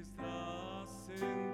is the sin.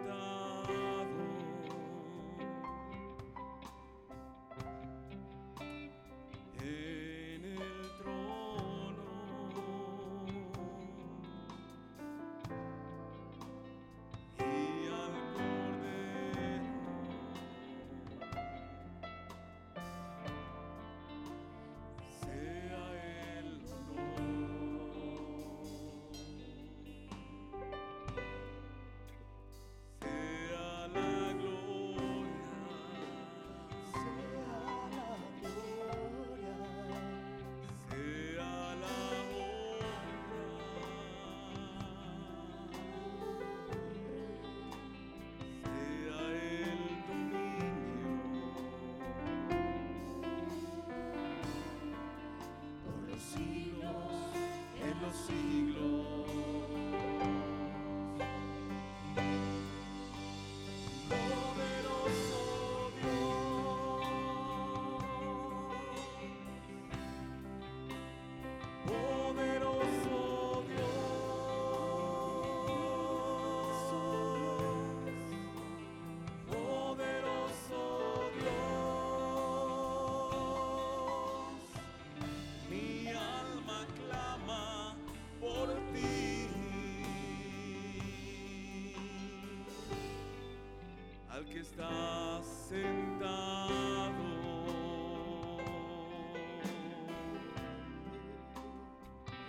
estás sentado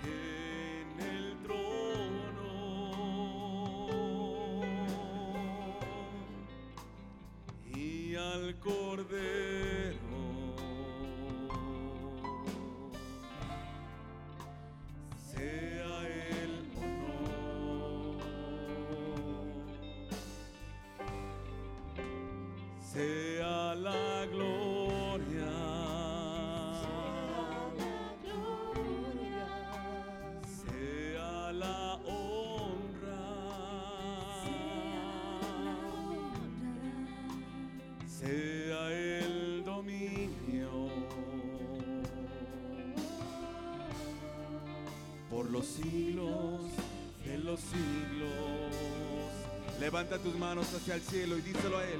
en el trono y al cordero. Levanta tus manos hacia el cielo y díselo a Él.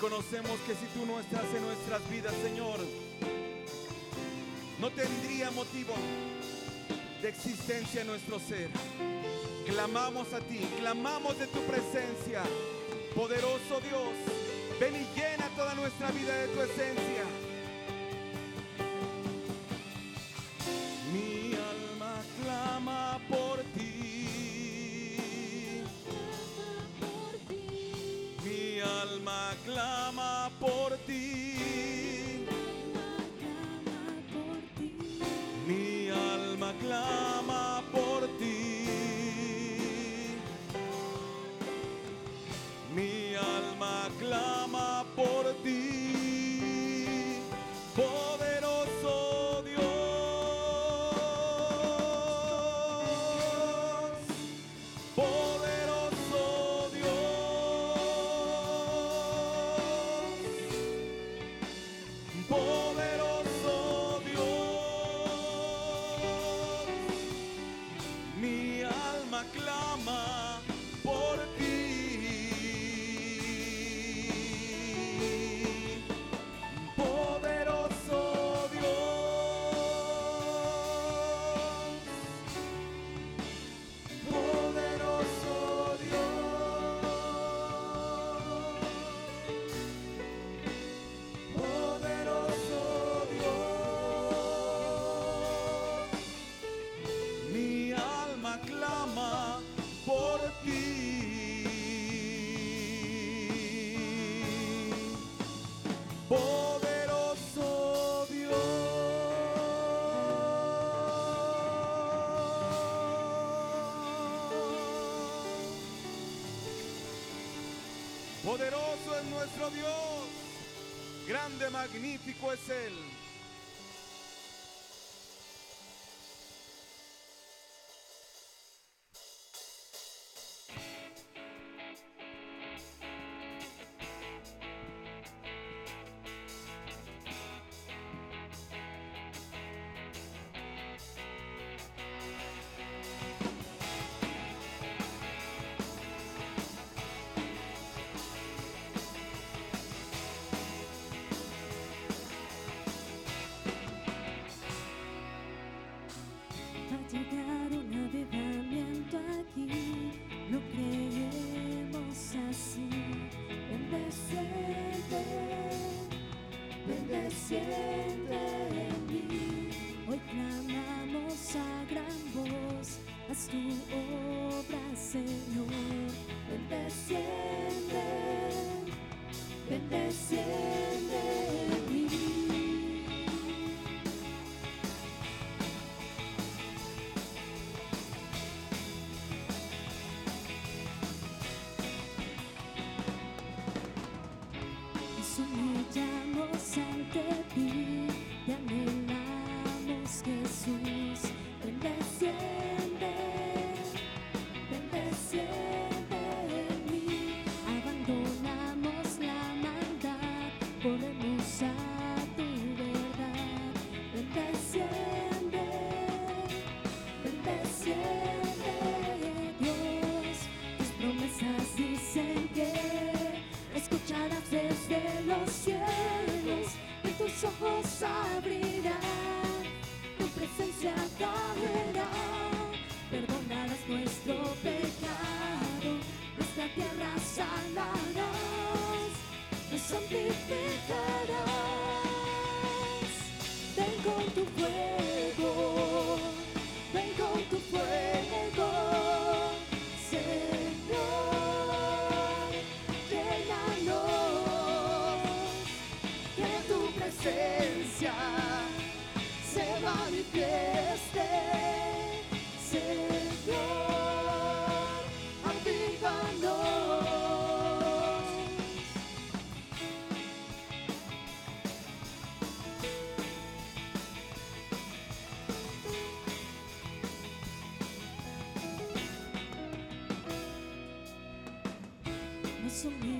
Reconocemos que si tú no estás en nuestras vidas, Señor, no tendría motivo de existencia en nuestro ser. Clamamos a ti, clamamos de tu presencia. Poderoso Dios, ven y llena toda nuestra vida de tu esencia. Poderoso es nuestro Dios. Grande, magnífico es Él. inside. 送你。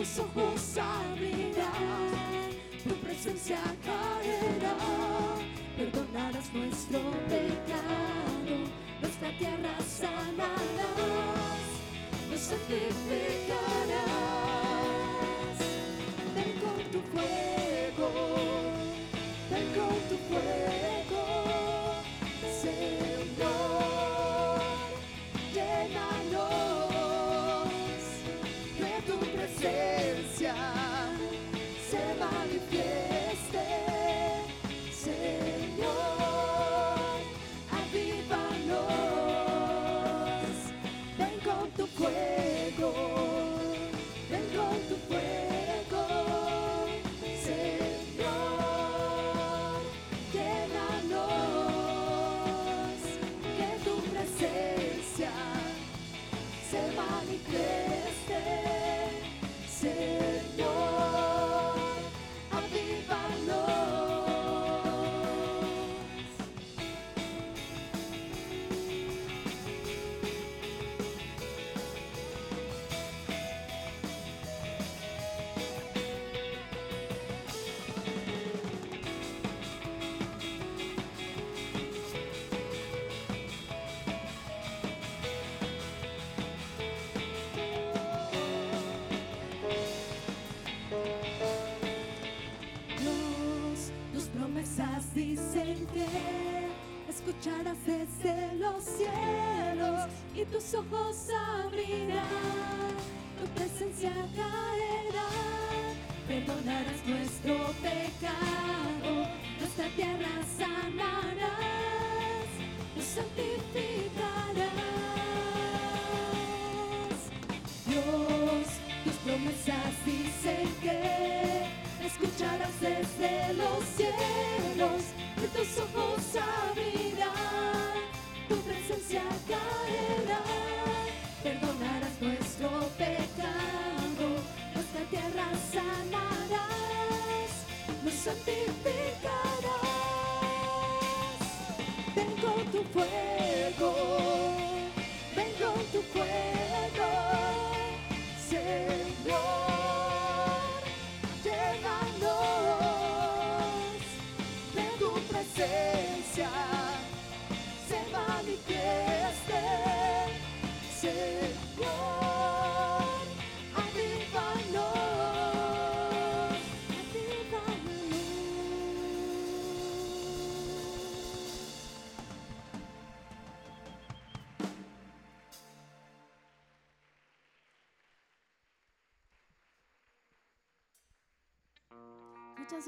tus ojos abrirán, tu presencia caerá, perdonarás nuestro pecado, nuestra tierra sanarás, nos santificarás. Ven con tu fuego, ven con tu fuego.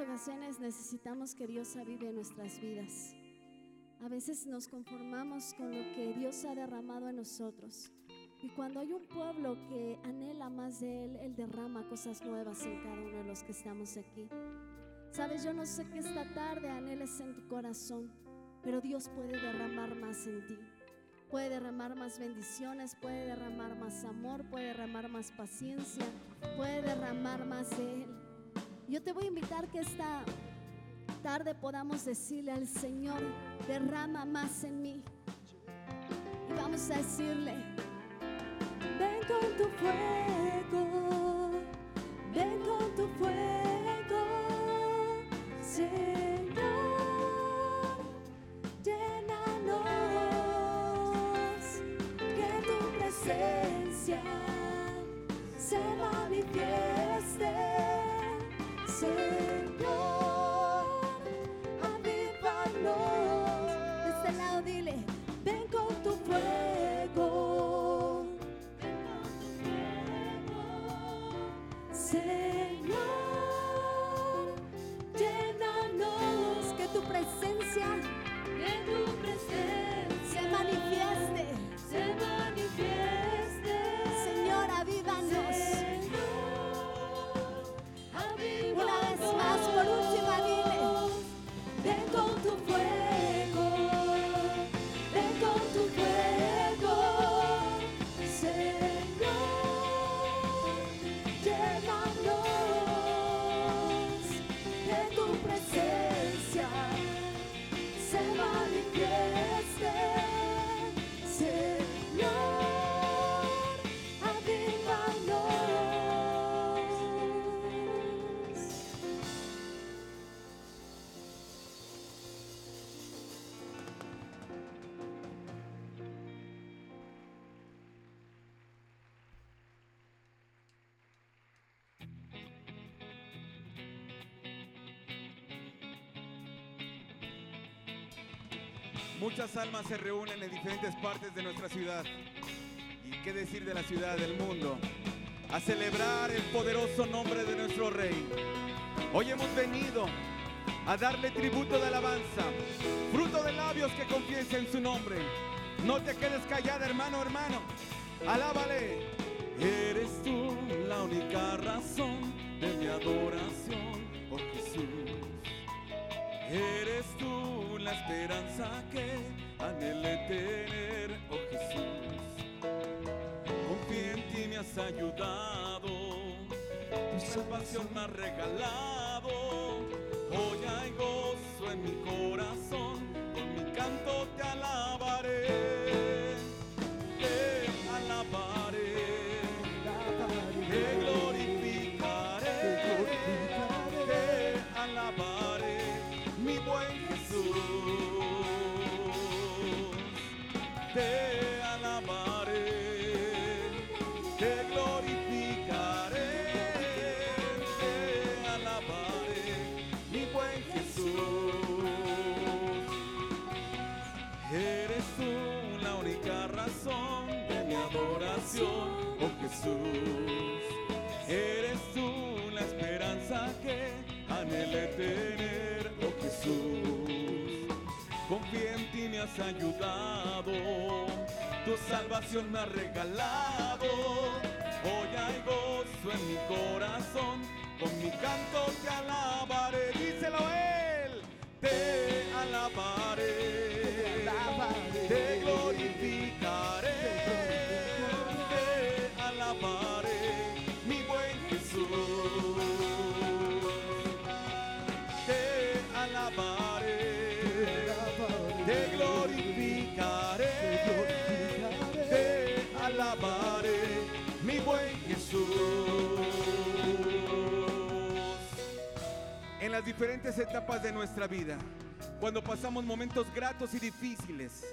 Ocasiones necesitamos que Dios avive nuestras vidas. A veces nos conformamos con lo que Dios ha derramado en nosotros. Y cuando hay un pueblo que anhela más de Él, Él derrama cosas nuevas en cada uno de los que estamos aquí. Sabes, yo no sé qué esta tarde anheles en tu corazón, pero Dios puede derramar más en ti. Puede derramar más bendiciones, puede derramar más amor, puede derramar más paciencia, puede derramar más de Él. Yo te voy a invitar que esta tarde podamos decirle al Señor, derrama más en mí. Y vamos a decirle, Muchas almas se reúnen en diferentes partes de nuestra ciudad. ¿Y qué decir de la ciudad, del mundo? A celebrar el poderoso nombre de nuestro Rey. Hoy hemos venido a darle tributo de alabanza, fruto de labios que confiesen su nombre. No te quedes callada, hermano, hermano. Alábale. Eres tú la única razón de mi adoración, oh Jesús. Eres tú la esperanza que anhelé tener, oh Jesús. Confío en ti, me has ayudado, tu salvación me has regalado. Hoy hay gozo en mi corazón, con mi canto te alabaré, ayudado, tu salvación me ha regalado. Hoy hay gozo en mi corazón, con mi canto te alabaré. Díselo a él, te alabaré, alabaré, mi buen Jesús. En las diferentes etapas de nuestra vida, cuando pasamos momentos gratos y difíciles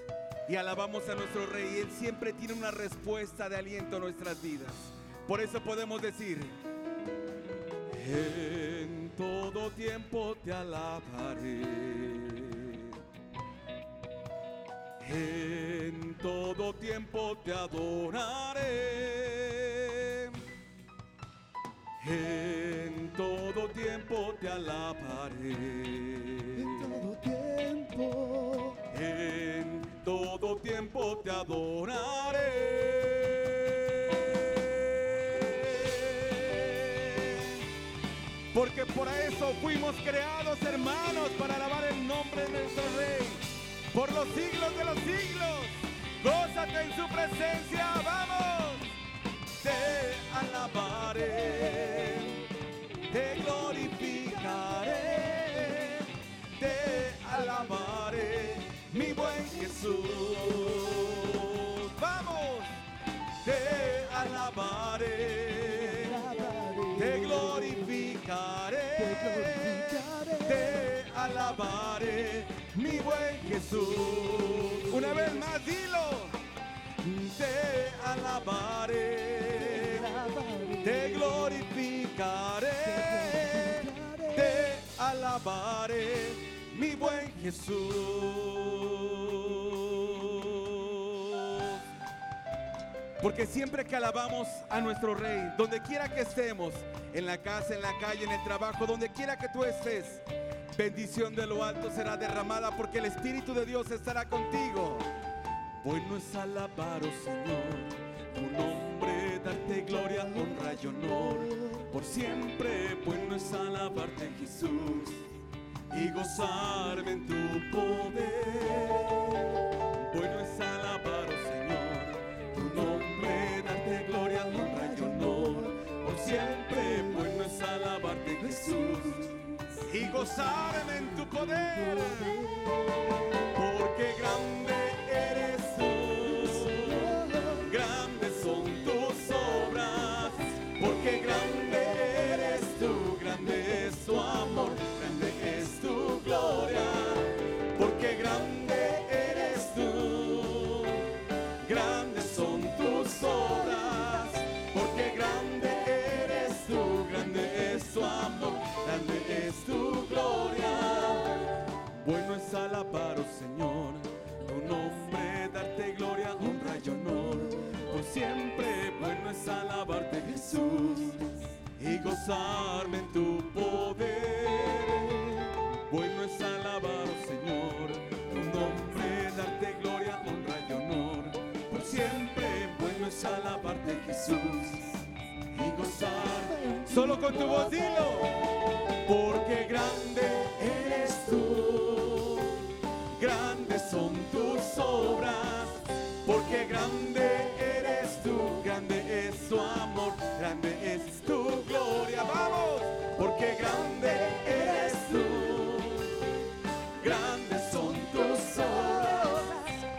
y alabamos a nuestro Rey, Él siempre tiene una respuesta de aliento a nuestras vidas. Por eso podemos decir, en todo tiempo te alabaré. En todo tiempo te adoraré. En todo tiempo te alabaré. En todo tiempo. En todo tiempo te adoraré. Porque por eso fuimos creados, hermanos, para alabar los siglos de los siglos. Gózate en su presencia, vamos. Te alabaré, Jesús. Una vez más, dilo. Te alabaré, te glorificaré, te alabaré, mi buen Jesús. Porque siempre que alabamos a nuestro Rey, donde quiera que estemos, en la casa, en la calle, en el trabajo, donde quiera que tú estés, bendición de lo alto será derramada porque el Espíritu de Dios estará contigo. Bueno es alabar, oh Señor, tu nombre, darte gloria, honra y honor. Por siempre, bueno es alabarte, Jesús, y gozarme en tu poder. Bueno es alabar, Y gozarme en tu poder. Y honor. Por siempre, bueno es alabarte, Jesús, y gozarme en tu poder. Bueno es alabar, Señor, tu nombre, darte gloria, honra y honor. Por siempre, bueno es alabarte, Jesús, y gozar. Solo con tu voz, dilo. Porque grande eres tú,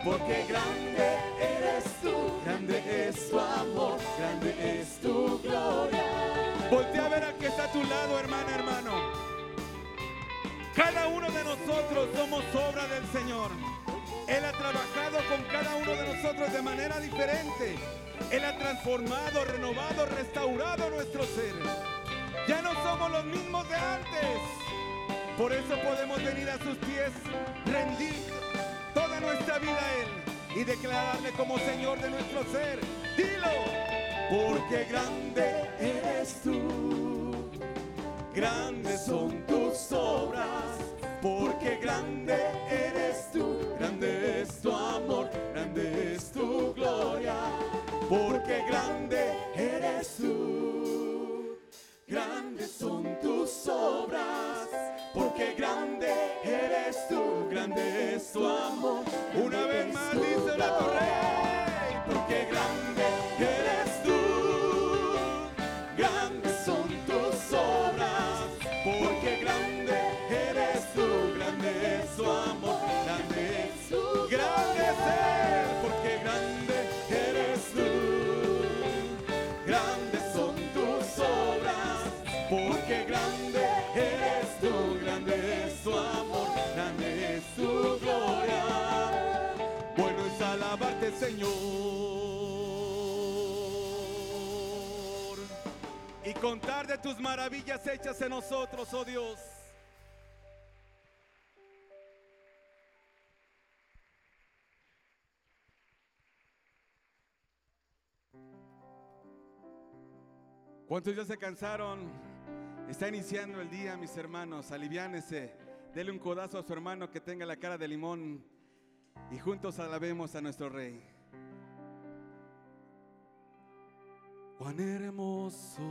porque grande eres tú, grande es tu amor, grande es tu gloria. Voltea a ver a que está a tu lado, hermana, hermano. Cada uno de nosotros somos obra del Señor. Él ha trabajado con cada uno de nosotros de manera diferente. Él ha transformado, renovado, restaurado nuestro ser. Ya no somos los mismos de antes. Por eso podemos venir a sus pies, rendir nuestra vida Él y declararle como Señor de nuestro ser. Dilo, porque grande eres tú, grandes son tus obras, porque grande eres tú, grande es tu amor, grande es tu gloria, porque grande eres tú, grandes son tus obras grande es tu amor. Una vez más dice la rey, Señor, y contar de tus maravillas hechas en nosotros, oh Dios. ¿Cuántos ya se cansaron? Está iniciando el día, mis hermanos. Aliviánese. Dele un codazo a su hermano que tenga la cara de limón. Y juntos alabemos a nuestro Rey. Cuán hermoso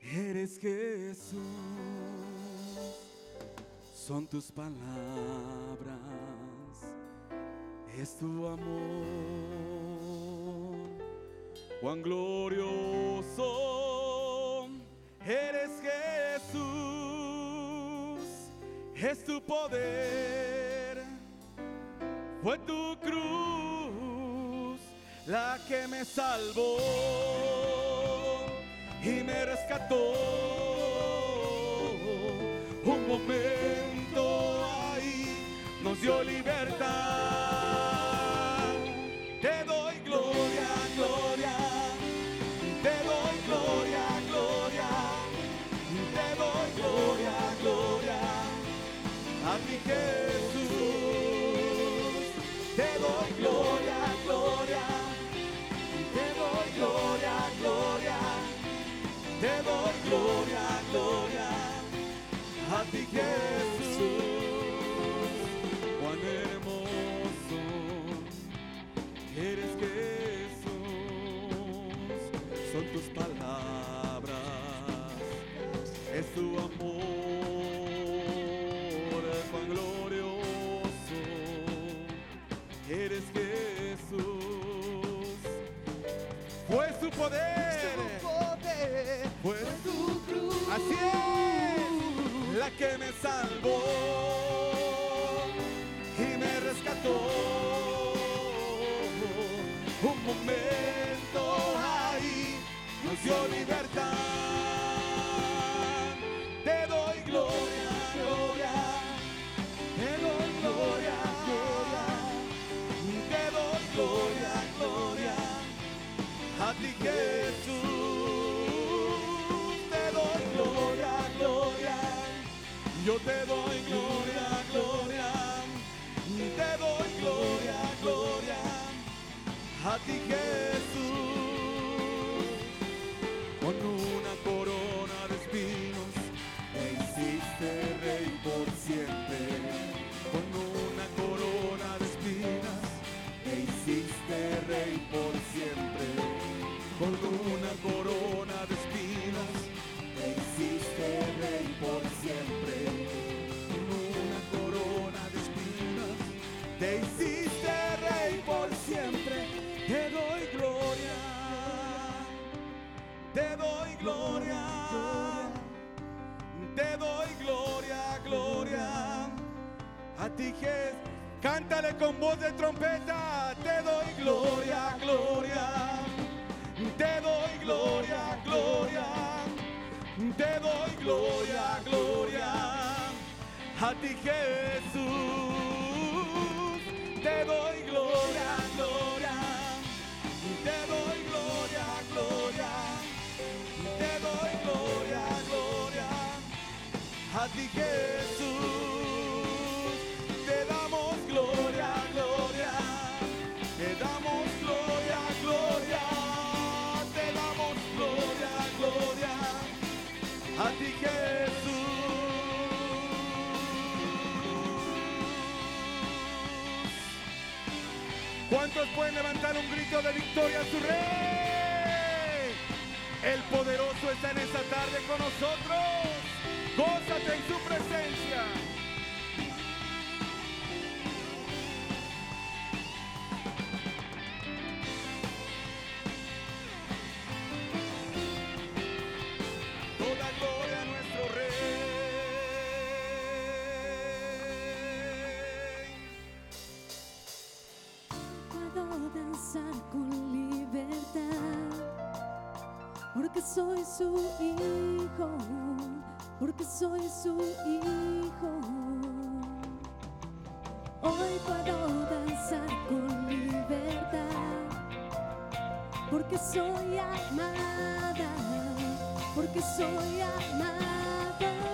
eres Jesús. Son tus palabras. Es tu amor cuán glorioso eres Jesús, es tu poder, fue tu cruz la que me salvó y me rescató. Un momento ahí nos dio libertad. A que me salvó y me rescató. Ti Jesús. Cántale con voz de trompeta. Te doy gloria, gloria. Te doy gloria, gloria. Te doy gloria, gloria. A ti Jesús. Te doy gloria, gloria. Te doy gloria, gloria. Te doy gloria, gloria. A ti Jesús. damos gloria, gloria, te damos gloria, gloria a ti Jesús. ¿Cuántos pueden levantar un grito de victoria a su rey? El poderoso está en esta tarde con nosotros. Gózate en su presencia. porque soy su hijo. Hoy puedo danzar con libertad, porque soy amada, porque soy amada.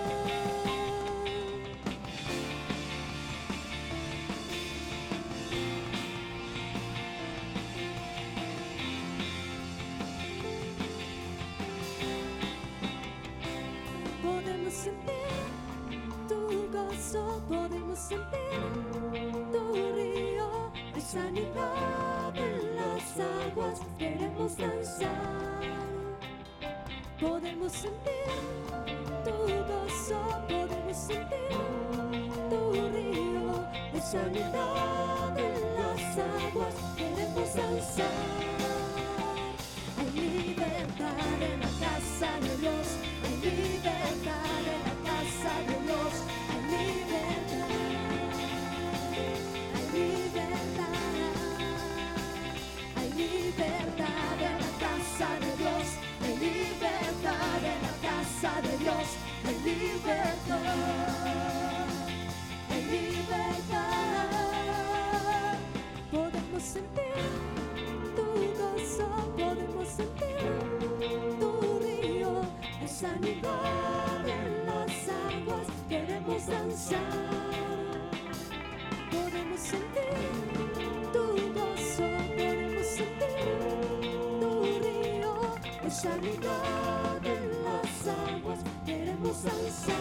sanidad en las aguas, queremos alzar.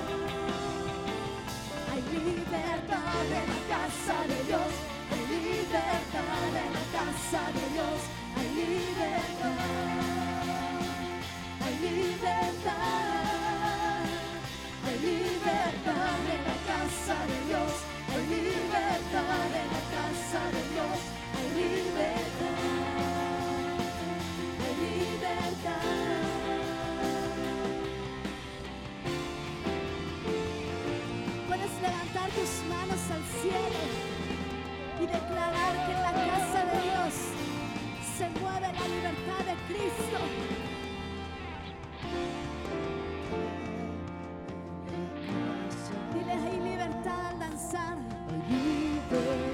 Hay libertad en la casa de Dios, hay libertad en la casa de Dios. declarar que en la casa de Dios se mueve la libertad de Cristo. Diles, hay libertad al danzar. Hay libertad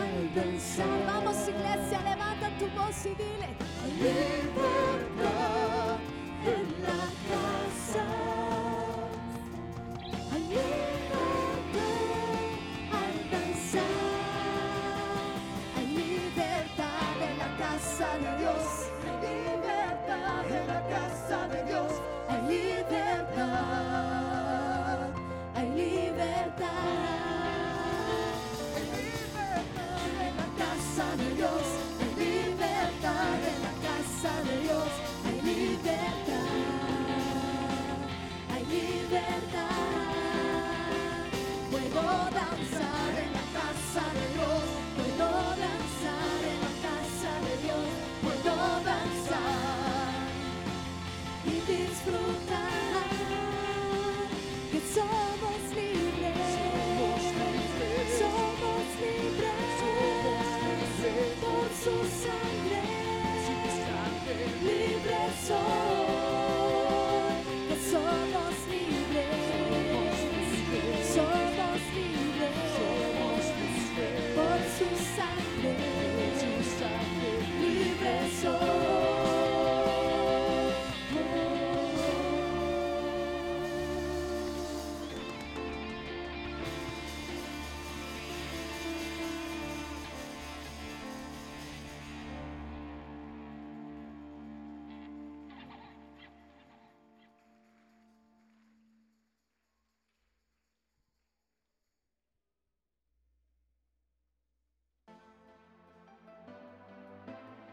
al danzar. Vamos iglesia, levanta tu voz y dile.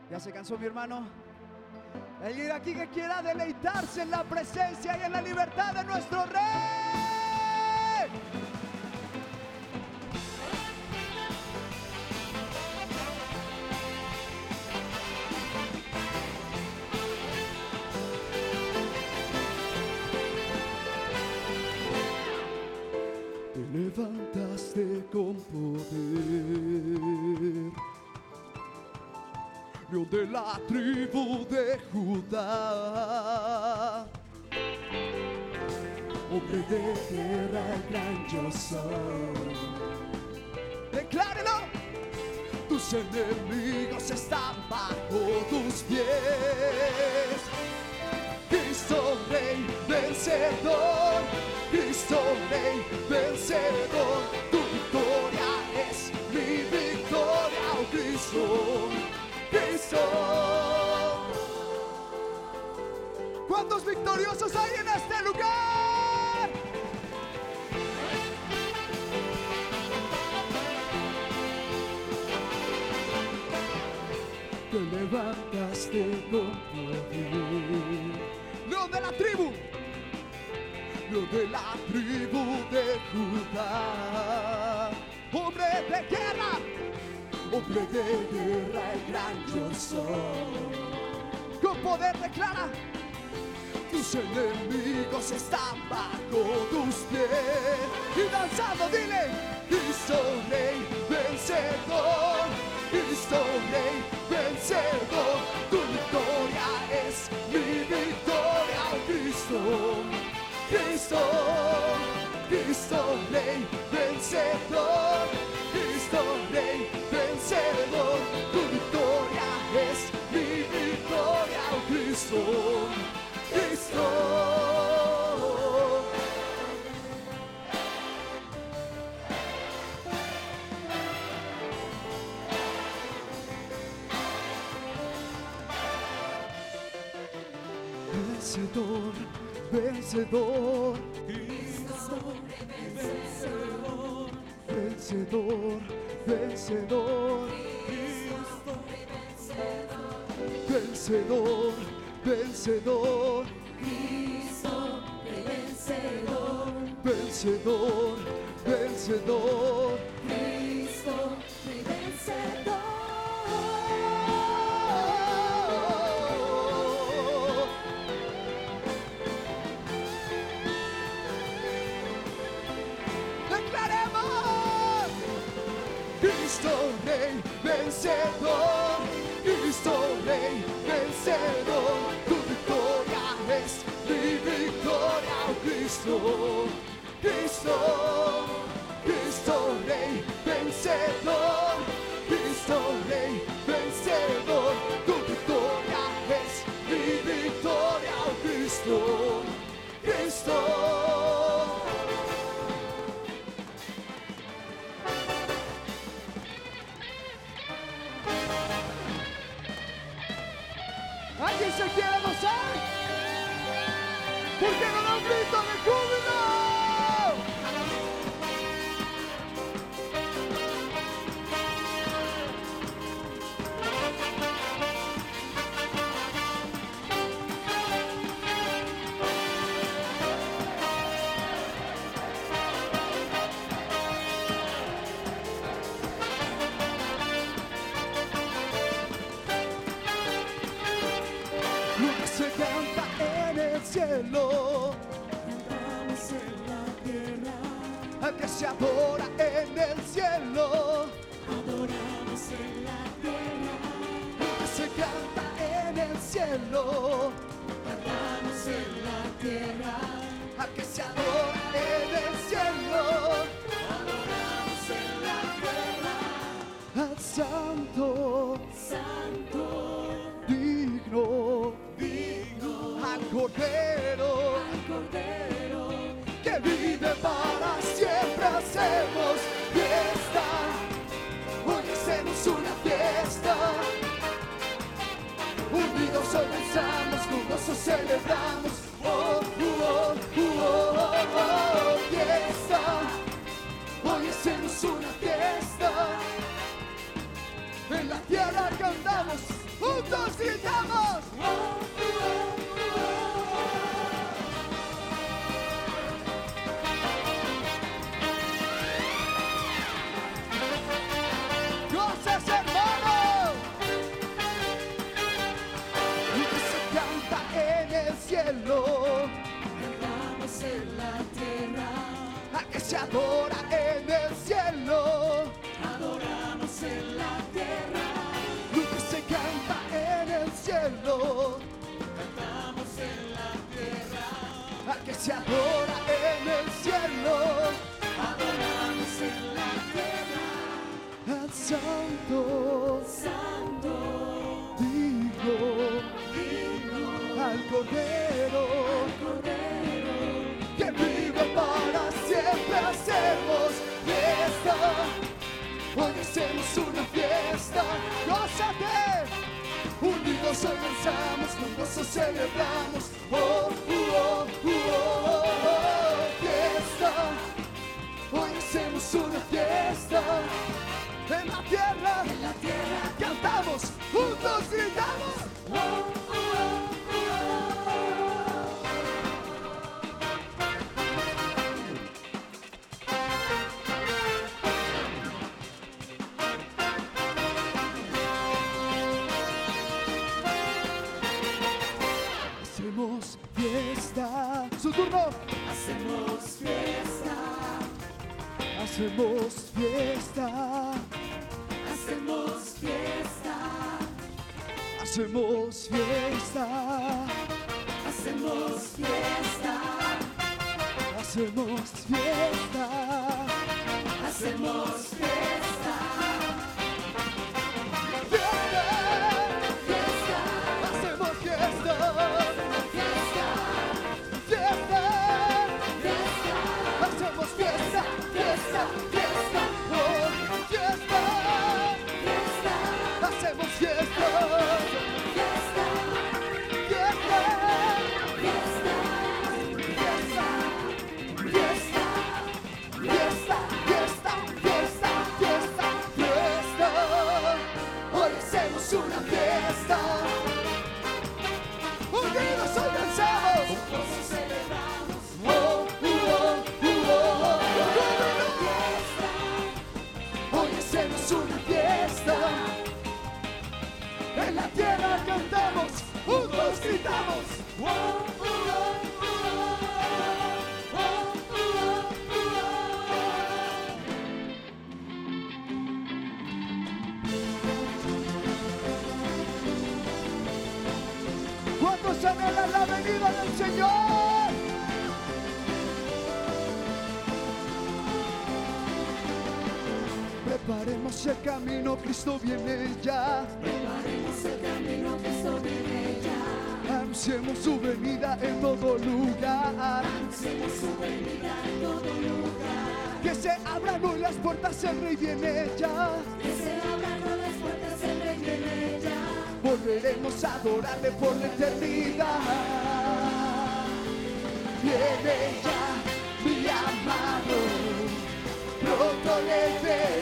¿Ya se cansó mi hermano? El ir aquí que quiera deleitarse en la presencia y en la libertad de nuestro rey. De la tribu de Judá. Hombre de guerra, el gran yo soy. Declárelo. Tus enemigos están bajo tus pies. Cristo Rey vencedor, Cristo Rey vencedor, tu victoria es mi victoria, oh Cristo. ¿Cuántos victoriosos hay en este lugar? Te levantaste con poder. León de la tribu, León de la tribu de Judá. Hombre de guerra, hombre de guerra, el gran yo soy. Con poder declara, tus enemigos están bajo tus pies. Y danzando, dile, Cristo Rey vencedor, Cristo Rey vencedor, tu victoria es mi victoria, oh Cristo, Cristo, Cristo Rey vencedor, Cristo Rey vencedor, tu victoria es mi victoria, oh Cristo, Cristo. Vencedor, vencedor, vencedor, vencedor, vencedor, vencedor, vencedor, vencedor. Declaremos Cristo Rey vencedor, Cristo Rey vencedor, tu victoria es mi victoria, oh Cristo, Cristo, cielo, en la tierra, al que se adora en el cielo. adoramos en la tierra, Lo que se canta en el cielo, cantamos en la tierra, al que se adora en el cielo. adoramos en la tierra, Al santo, santo, digno, digno, al cordero. Danzamos, con gozo celebramos. Oh, uh, oh, uh, oh, oh, oh, fiesta. Hoy hacemos una fiesta. En la tierra cantamos, juntos gritamos. Se adora en el cielo. Adoramos en la tierra, Lo que se canta en el cielo. cantamos en la tierra, Al que se adora en el cielo. adoramos en la tierra. Al santo Santo, digo. Al cordero. Danzamos, con gozo celebramos. Oh, oh, oh, oh, oh, oh, fiesta. Hoy hacemos una fiesta. En la tierra. Hacemos fiesta, Hacemos fiesta. hacemos fiesta, Hacemos fiesta. hacemos fiesta, Hacemos fiesta. hacemos fiesta, En la tierra cantamos, juntos gritamos. Oh, oh, oh, oh, oh, oh, ¿Cuántos anhelan la venida del Señor? Preparemos el camino, Cristo viene ya. Preparemos el camino que viene ya. Anunciemos su venida en todo lugar. Hacemos su venida en todo lugar. Que se abran hoy las puertas, el Rey viene ya. Que se abran hoy las puertas, el rey viene ya. Volveremos a adorarle por la eternidad. Viene ya mi amado, pronto le veré.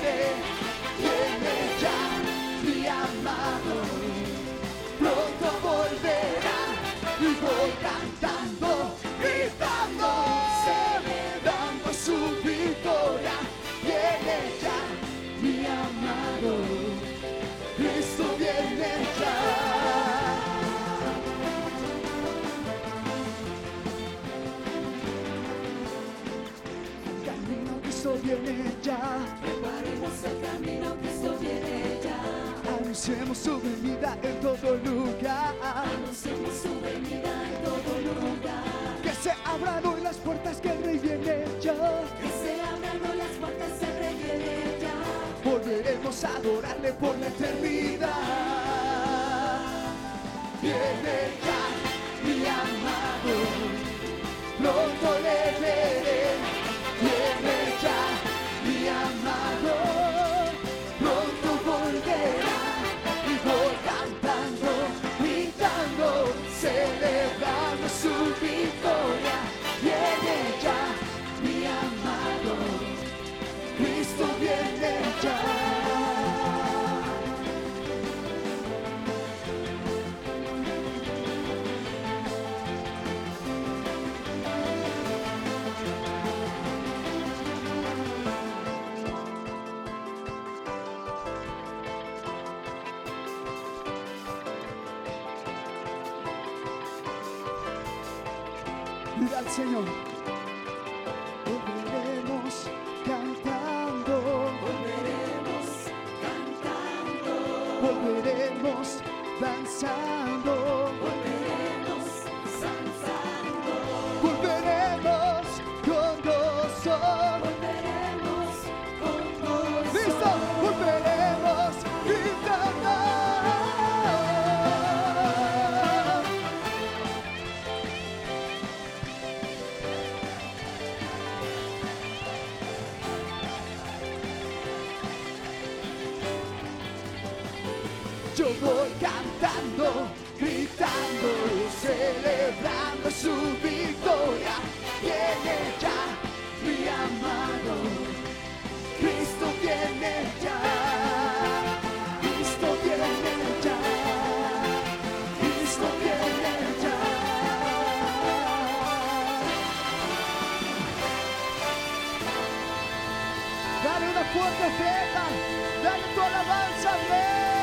Viene ya. Preparemos el camino que viene ya. Anunciemos su venida en todo lugar. Anunciemos su venida en todo lugar. Que se abran hoy las puertas que el Rey viene ya. Que se abran hoy las puertas, el rey viene ya. Volveremos a adorarle por la eternidad. Viene ya mi amado, Mira yo voy cantando, gritando, celebrando su victoria. Viene ya mi amado, Cristo viene ya, Cristo viene ya, Cristo viene ya. Dale una fuerte fiesta, dale tu alabanza al Rey.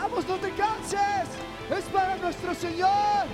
Vamos, no te canses, es para nuestro Señor.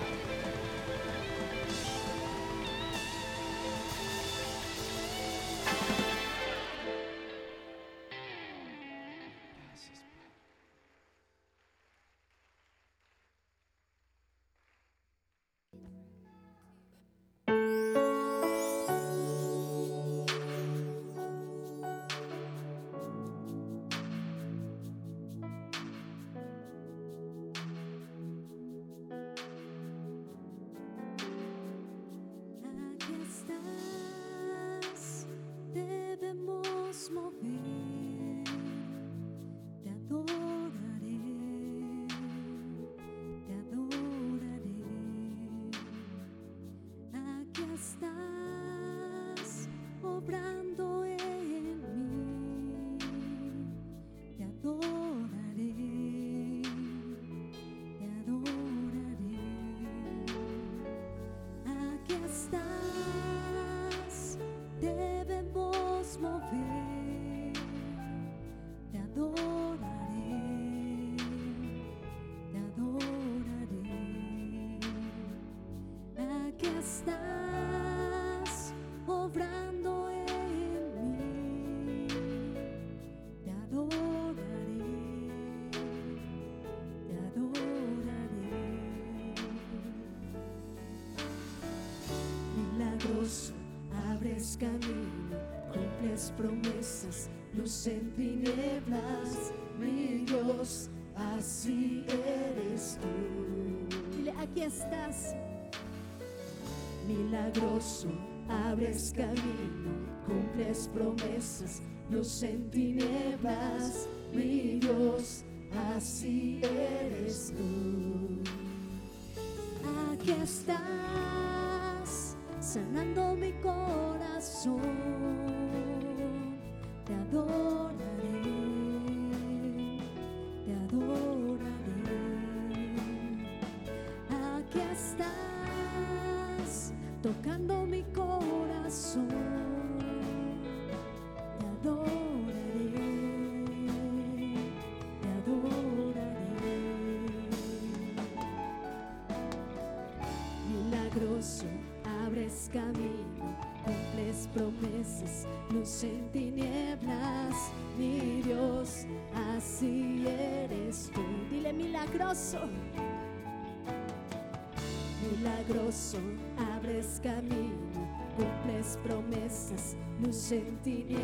Estás, obrando en mí, te adoraré, te adoraré. Milagroso, abres camino, cumples promesas, luz en tinieblas, mi Dios, así eres tú. Aquí estás. Milagroso, abres camino, cumples promesas, luz en mi Dios, así eres tú. Aquí estás, sanando mi corazón, te adoraré, luz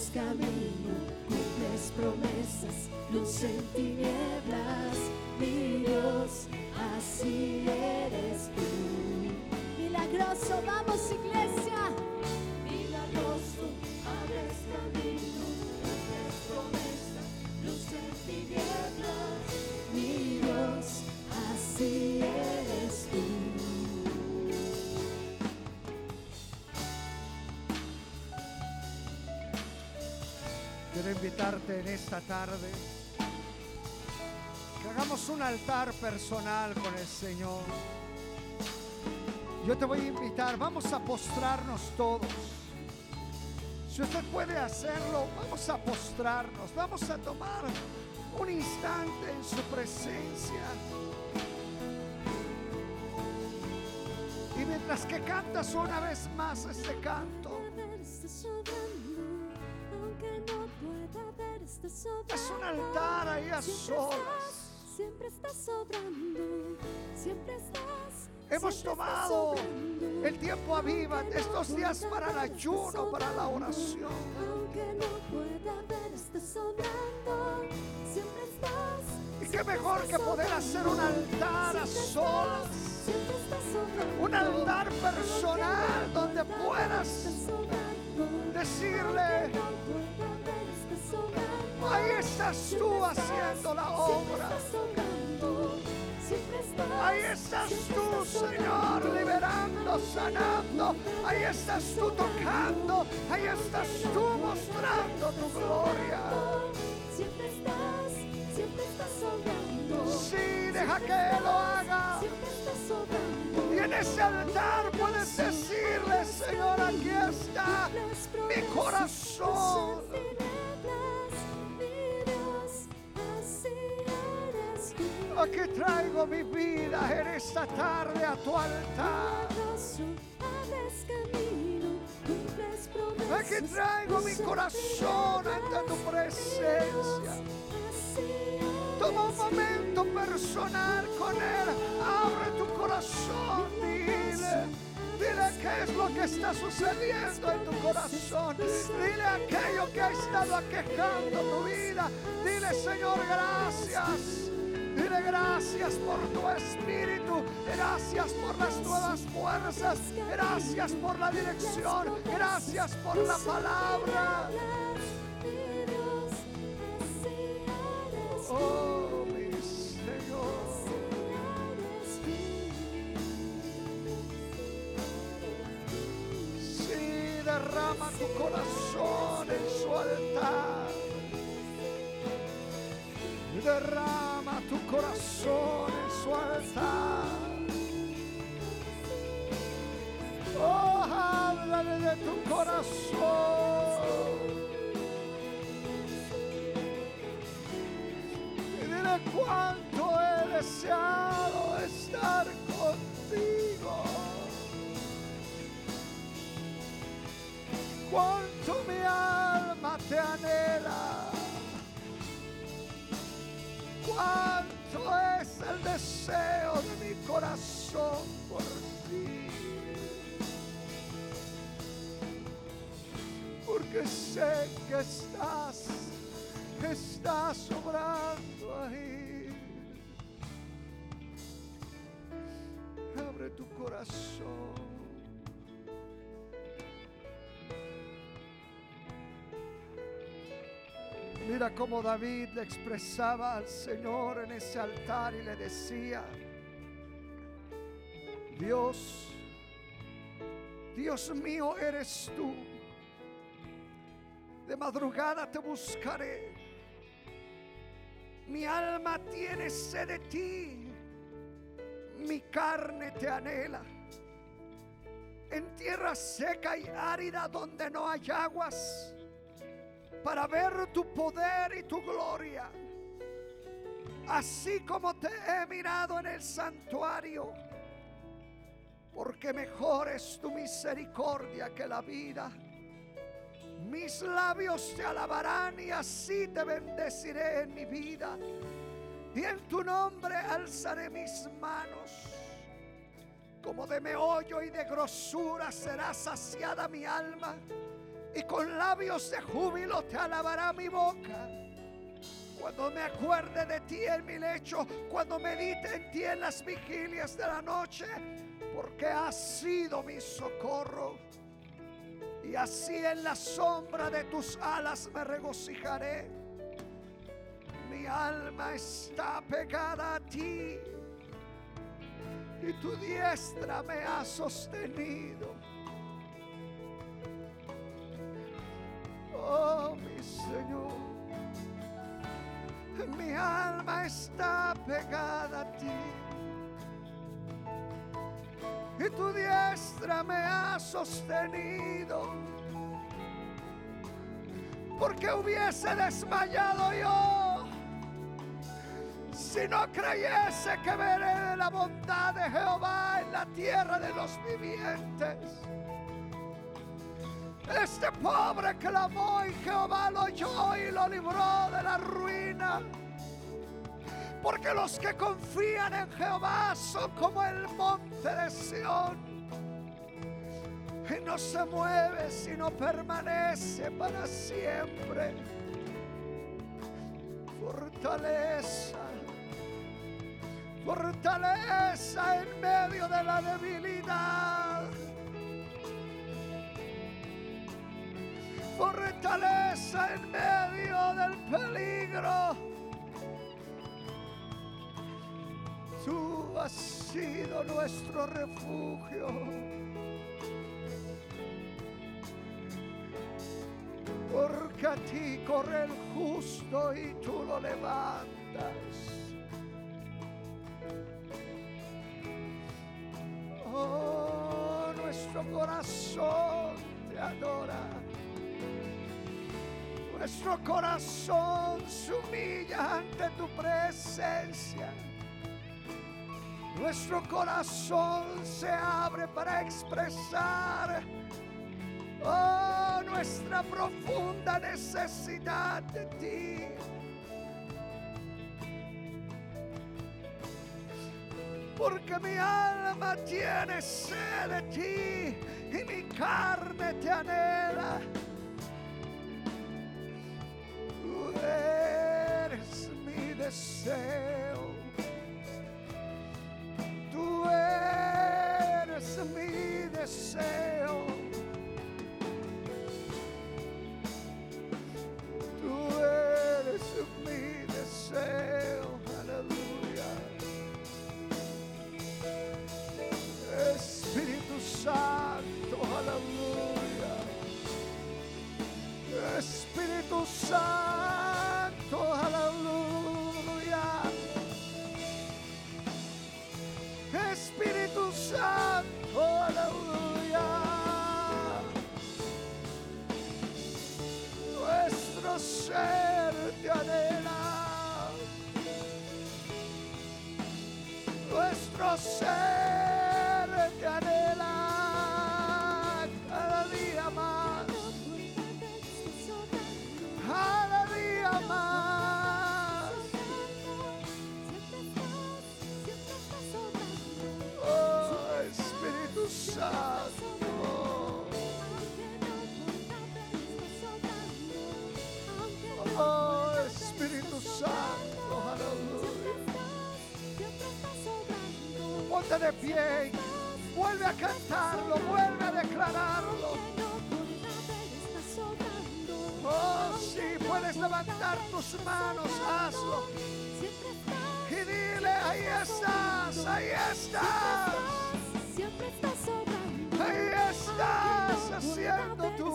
abres camino, cumples promesas, luz en tinieblas, mi Dios, así eres tú. Milagroso, vamos iglesia. Milagroso, abres en esta tarde que hagamos un altar personal con el Señor. Yo te voy a invitar, vamos a postrarnos todos. Si usted puede hacerlo, vamos a postrarnos, vamos a tomar un instante en su presencia. mientras que cantas una vez más este canto. Aunque no pueda. Es un altar ahí a solas. estás, Siempre estás sobrando, siempre estás. Hemos estás tomado sobrando. el tiempo aviva estos días para el ayuno, para la oración. Aunque no pueda verte sobrando, siempre estás. Y qué mejor estás que poder sobrando, hacer un altar a solas. estás, estás sobrando. Un altar personal Aunque no donde pueda puedas verte sobrando, decirle, ahí estás tú haciendo la obra. Ahí estás tú, Señor, liberando, sanando. Ahí estás tú tocando. Ahí estás tú mostrando tu gloria. Siempre estás, siempre estás. Sí, deja que lo haga. Y en ese altar puedes decirle, Señor, aquí está mi corazón. Aquí traigo mi vida en esta tarde a tu altar. Aquí traigo mi corazón ante tu presencia. Toma un momento personal con Él. Abre tu corazón. Dile, dile qué es lo que está sucediendo en tu corazón. Dile aquello que ha estado aquejando tu vida. Dile, Señor, gracias. Dile gracias por tu espíritu. Gracias por las nuevas fuerzas. Gracias por la dirección. Gracias por la palabra. Oh, derrama tu corazón en su altar. Derrama tu corazón en su altar. Oh, háblale de tu corazón. Y dile cuánto he deseado estar contigo. Cuánto mi alma te anhela. Cuánto es el deseo de mi corazón por ti. Porque sé que estás, estás sobrando ahí. Abre tu corazón. Mira cómo David le expresaba al Señor en ese altar y le decía, Dios, Dios mío eres tú. De madrugada te buscaré. Mi alma tiene sed de ti. Mi carne te anhela. En tierra seca y árida donde no hay aguas para ver tu poder y tu gloria. Así como te he mirado en el santuario, porque mejor es tu misericordia que la vida. Mis labios te alabarán y así te bendeciré en mi vida. Y en tu nombre alzaré mis manos. Como de meollo y de grosura será saciada mi alma y con labios de júbilo te alabará mi boca. Cuando me acuerde de ti en mi lecho, cuando medite en ti en las vigilias de la noche, porque has sido mi socorro. Y así en la sombra de tus alas me regocijaré. Mi alma está pegada a ti y tu diestra me ha sostenido. Oh, mi Señor, mi alma está pegada a ti. Y tu diestra me ha sostenido. Porque hubiese desmayado yo. Si no creyese que veré la bondad de Jehová en la tierra de los vivientes. Este pobre clamó y Jehová lo oyó y lo libró de la ruina. Porque los que confían en Jehová son como el monte de Sión. Y no se mueve, sino permanece para siempre. Fortaleza, fortaleza en medio de la debilidad. Fortaleza en medio del peligro. Tú has sido nuestro refugio. Porque a ti corre el justo y tú lo levantas. Oh, nuestro corazón te adora. Nuestro corazón se humilla ante tu presencia. Nuestro corazón se abre para expresar oh, nuestra profunda necesidad de ti. Porque mi alma tiene sed de ti y mi carne te anhela. Eres mi deseo. Tú eres mi deseo. De pie, vuelve a cantarlo, vuelve a declararlo. Oh, si puedes levantar tus manos, hazlo. Y dile, ahí estás, ahí estás. Ahí estás haciendo tu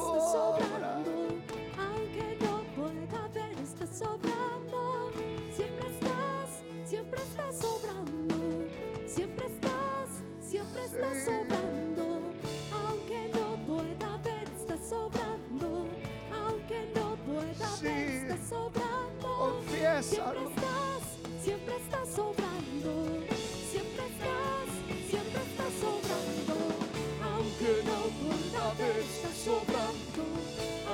Siempre estás, siempre estás sobrando. Siempre estás, siempre estás sobrando. Aunque no pueda ver, estás sobrando.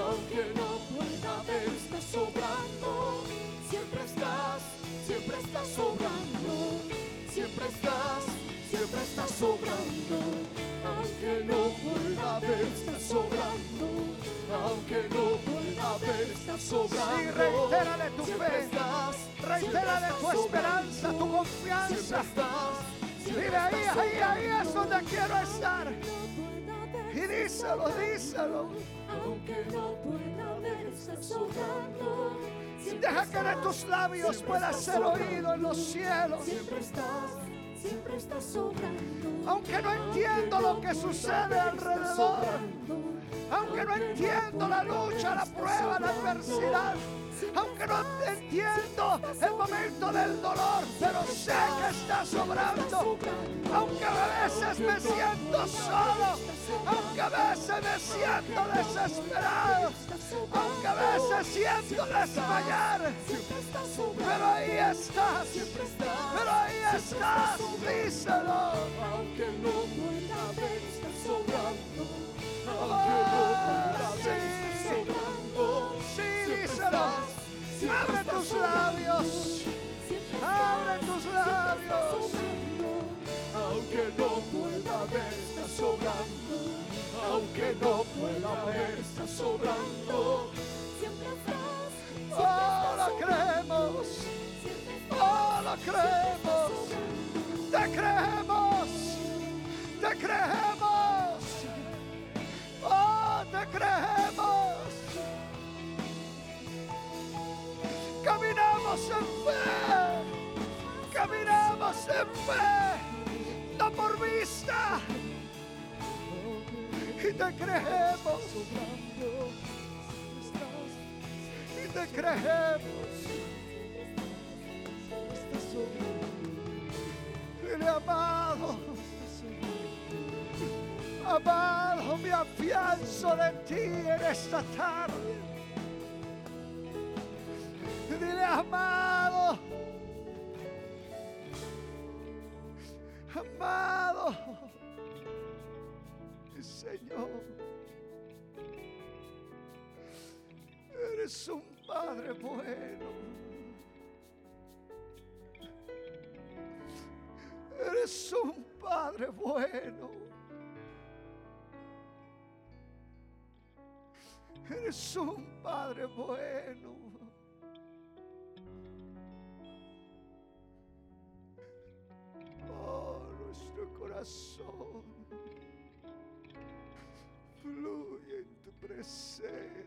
Aunque no pueda ver, estás sobrando. Siempre estás, siempre estás sobrando. Siempre estás, siempre estás sobrando. Aunque no pueda ver, estás sobrando. Aunque no pueda ver, estás sobrando. Sí, reitérale tu Siempre fe. Estás, Reitérale tu esperanza, tu confianza. Dile ahí, ahí, ahí es donde quiero estar. Y díselo, díselo. Aunque no pueda ver, estás sobrando. Deja que de tus labios pueda ser oído en los cielos. Siempre estás, siempre estás sobrando. Aunque no entiendo lo que sucede alrededor. Aunque no entiendo la lucha, la prueba, la adversidad. Aunque no entiendo el momento del dolor, pero sé que está sobrando. Aunque a veces me siento solo, aunque a veces me siento desesperado, aunque a veces siento desmayar, pero ahí estás, pero ahí estás, díselo. Aunque no pueda ver, está sobrando. Ah, sí, sobrando. sí, díselo. Abre tus labios, abre tus labios. Aunque no pueda ver, está sobrando. Aunque no pueda ver, está sobrando. Oh, lo creemos, oh, lo creemos. Te creemos, te creemos, oh, te creemos. En fe, no por vista. Y te creemos, y te creemos. Dile amado, amado, me afianzo de ti en esta tarde. Dile amado, Amado Señor, eres un Padre bueno. Eres un Padre bueno. Eres un Padre bueno. Oh corazón. Fluye en tu presencia.